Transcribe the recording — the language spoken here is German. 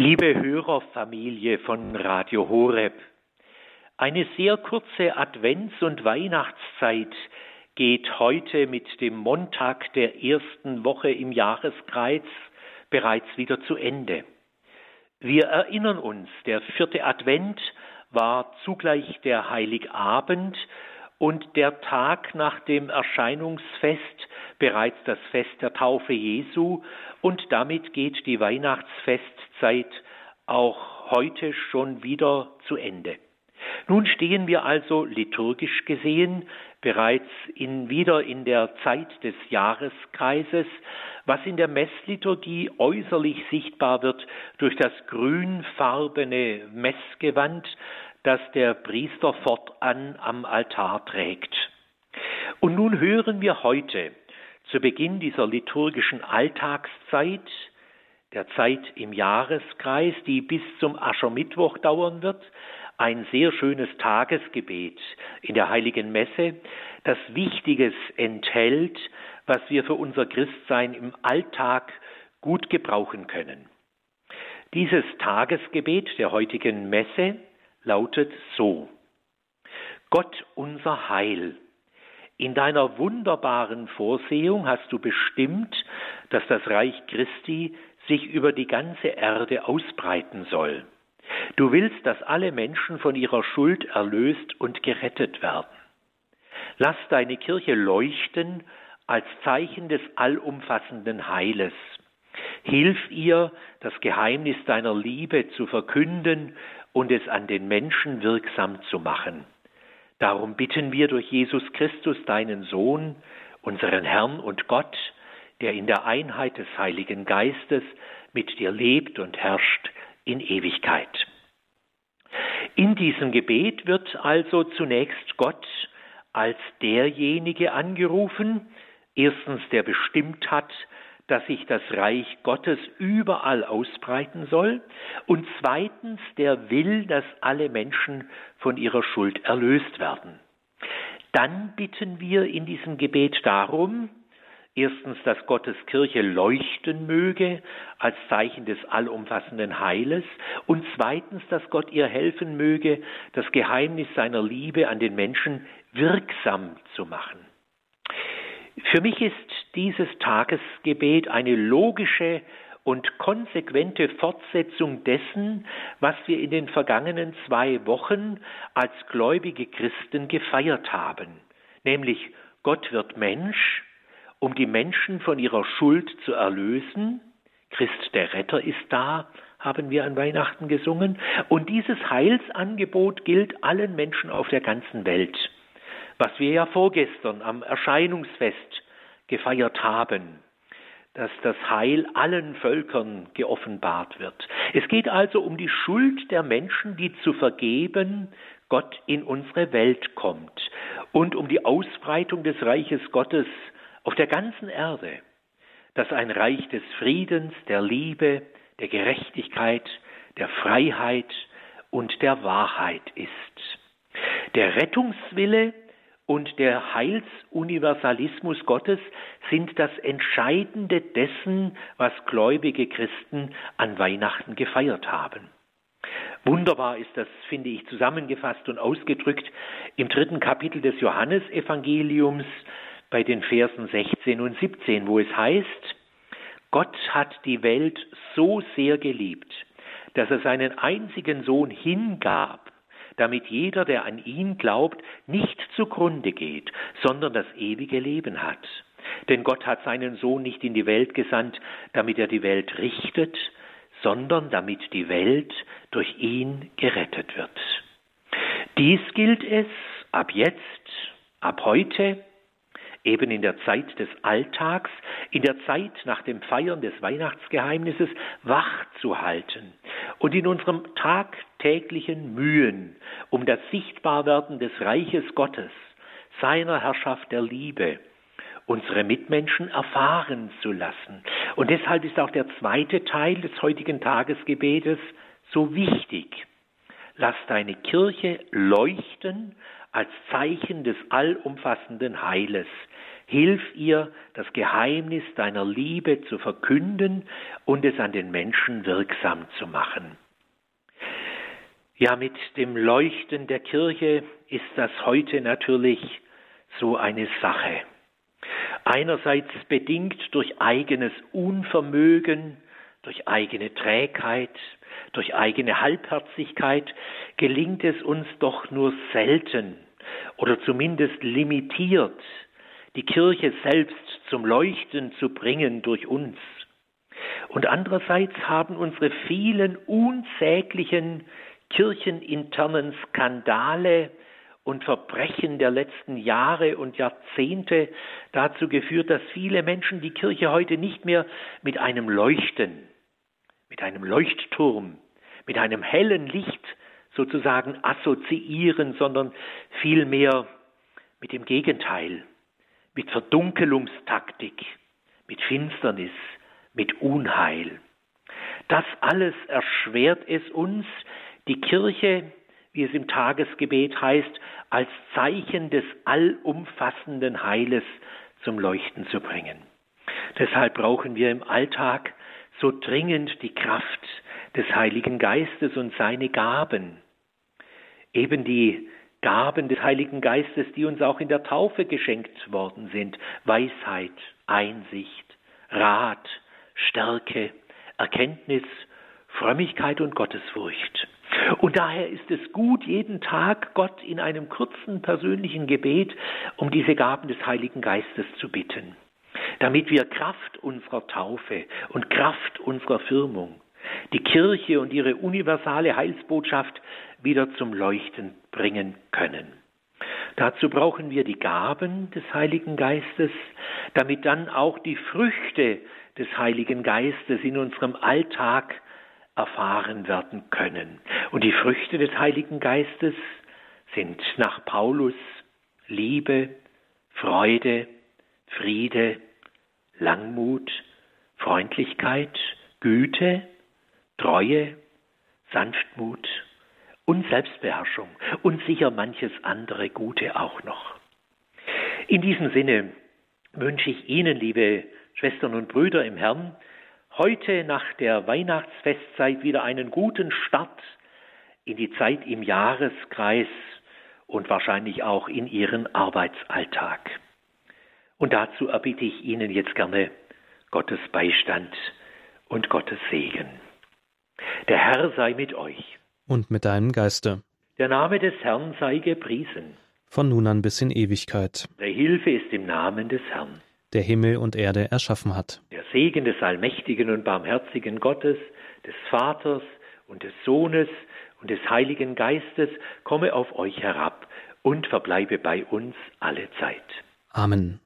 Liebe Hörerfamilie von Radio Horeb, eine sehr kurze Advents- und Weihnachtszeit geht heute mit dem Montag der ersten Woche im Jahreskreis bereits wieder zu Ende. Wir erinnern uns, der vierte Advent war zugleich der Heiligabend und der Tag nach dem Erscheinungsfest bereits das Fest der Taufe Jesu und damit geht die Weihnachtsfestzeit auch heute schon wieder zu Ende. Nun stehen wir also liturgisch gesehen bereits in, wieder in der Zeit des Jahreskreises, was in der Messliturgie äußerlich sichtbar wird durch das grünfarbene Messgewand, das der Priester fortan am Altar trägt. Und nun hören wir heute zu Beginn dieser liturgischen Alltagszeit, der Zeit im Jahreskreis, die bis zum Aschermittwoch dauern wird, ein sehr schönes Tagesgebet in der heiligen Messe, das Wichtiges enthält, was wir für unser Christsein im Alltag gut gebrauchen können. Dieses Tagesgebet der heutigen Messe lautet so. Gott unser Heil, in deiner wunderbaren Vorsehung hast du bestimmt, dass das Reich Christi sich über die ganze Erde ausbreiten soll. Du willst, dass alle Menschen von ihrer Schuld erlöst und gerettet werden. Lass deine Kirche leuchten als Zeichen des allumfassenden Heiles. Hilf ihr, das Geheimnis deiner Liebe zu verkünden und es an den Menschen wirksam zu machen. Darum bitten wir durch Jesus Christus, deinen Sohn, unseren Herrn und Gott, der in der Einheit des Heiligen Geistes mit dir lebt und herrscht in Ewigkeit. In diesem Gebet wird also zunächst Gott als derjenige angerufen, erstens der bestimmt hat, dass sich das Reich Gottes überall ausbreiten soll und zweitens der will, dass alle Menschen von ihrer Schuld erlöst werden. Dann bitten wir in diesem Gebet darum, erstens, dass Gottes Kirche leuchten möge als Zeichen des allumfassenden Heiles und zweitens, dass Gott ihr helfen möge, das Geheimnis seiner Liebe an den Menschen wirksam zu machen. Für mich ist dieses Tagesgebet eine logische und konsequente Fortsetzung dessen, was wir in den vergangenen zwei Wochen als gläubige Christen gefeiert haben, nämlich Gott wird Mensch, um die Menschen von ihrer Schuld zu erlösen, Christ der Retter ist da, haben wir an Weihnachten gesungen, und dieses Heilsangebot gilt allen Menschen auf der ganzen Welt was wir ja vorgestern am Erscheinungsfest gefeiert haben, dass das Heil allen Völkern geoffenbart wird. Es geht also um die Schuld der Menschen, die zu vergeben Gott in unsere Welt kommt und um die Ausbreitung des Reiches Gottes auf der ganzen Erde, das ein Reich des Friedens, der Liebe, der Gerechtigkeit, der Freiheit und der Wahrheit ist. Der Rettungswille und der Heilsuniversalismus Gottes sind das Entscheidende dessen, was gläubige Christen an Weihnachten gefeiert haben. Wunderbar ist das, finde ich, zusammengefasst und ausgedrückt im dritten Kapitel des Johannesevangeliums bei den Versen 16 und 17, wo es heißt, Gott hat die Welt so sehr geliebt, dass er seinen einzigen Sohn hingab, damit jeder, der an ihn glaubt, nicht zugrunde geht, sondern das ewige Leben hat. Denn Gott hat seinen Sohn nicht in die Welt gesandt, damit er die Welt richtet, sondern damit die Welt durch ihn gerettet wird. Dies gilt es ab jetzt, ab heute, eben in der Zeit des Alltags, in der Zeit nach dem Feiern des Weihnachtsgeheimnisses wach zu halten und in unserem tagtäglichen Mühen um das Sichtbarwerden des Reiches Gottes, seiner Herrschaft der Liebe, unsere Mitmenschen erfahren zu lassen. Und deshalb ist auch der zweite Teil des heutigen Tagesgebetes so wichtig. Lass deine Kirche leuchten als Zeichen des allumfassenden Heiles. Hilf ihr, das Geheimnis deiner Liebe zu verkünden und es an den Menschen wirksam zu machen. Ja, mit dem Leuchten der Kirche ist das heute natürlich so eine Sache. Einerseits bedingt durch eigenes Unvermögen, durch eigene Trägheit, durch eigene Halbherzigkeit gelingt es uns doch nur selten oder zumindest limitiert, die Kirche selbst zum Leuchten zu bringen durch uns. Und andererseits haben unsere vielen unsäglichen kircheninternen Skandale und Verbrechen der letzten Jahre und Jahrzehnte dazu geführt, dass viele Menschen die Kirche heute nicht mehr mit einem Leuchten, mit einem Leuchtturm, mit einem hellen Licht sozusagen assoziieren, sondern vielmehr mit dem Gegenteil, mit Verdunkelungstaktik, mit Finsternis, mit Unheil. Das alles erschwert es uns, die Kirche, wie es im Tagesgebet heißt, als Zeichen des allumfassenden Heiles zum Leuchten zu bringen. Deshalb brauchen wir im Alltag so dringend die Kraft des Heiligen Geistes und seine Gaben. Eben die Gaben des Heiligen Geistes, die uns auch in der Taufe geschenkt worden sind. Weisheit, Einsicht, Rat, Stärke, Erkenntnis, Frömmigkeit und Gottesfurcht. Und daher ist es gut, jeden Tag Gott in einem kurzen persönlichen Gebet um diese Gaben des Heiligen Geistes zu bitten, damit wir Kraft unserer Taufe und Kraft unserer Firmung, die Kirche und ihre universale Heilsbotschaft wieder zum Leuchten bringen können. Dazu brauchen wir die Gaben des Heiligen Geistes, damit dann auch die Früchte des Heiligen Geistes in unserem Alltag erfahren werden können. Und die Früchte des Heiligen Geistes sind nach Paulus Liebe, Freude, Friede, Langmut, Freundlichkeit, Güte, Treue, Sanftmut und Selbstbeherrschung und sicher manches andere Gute auch noch. In diesem Sinne wünsche ich Ihnen, liebe Schwestern und Brüder im Herrn, heute nach der Weihnachtsfestzeit wieder einen guten Start in die Zeit im Jahreskreis und wahrscheinlich auch in Ihren Arbeitsalltag. Und dazu erbitte ich Ihnen jetzt gerne Gottes Beistand und Gottes Segen. Der Herr sei mit euch. Und mit deinem Geiste. Der Name des Herrn sei gepriesen. Von nun an bis in Ewigkeit. Der Hilfe ist im Namen des Herrn. Der Himmel und Erde erschaffen hat. Der Segen des allmächtigen und barmherzigen Gottes, des Vaters und des Sohnes und des Heiligen Geistes komme auf euch herab und verbleibe bei uns alle Zeit. Amen.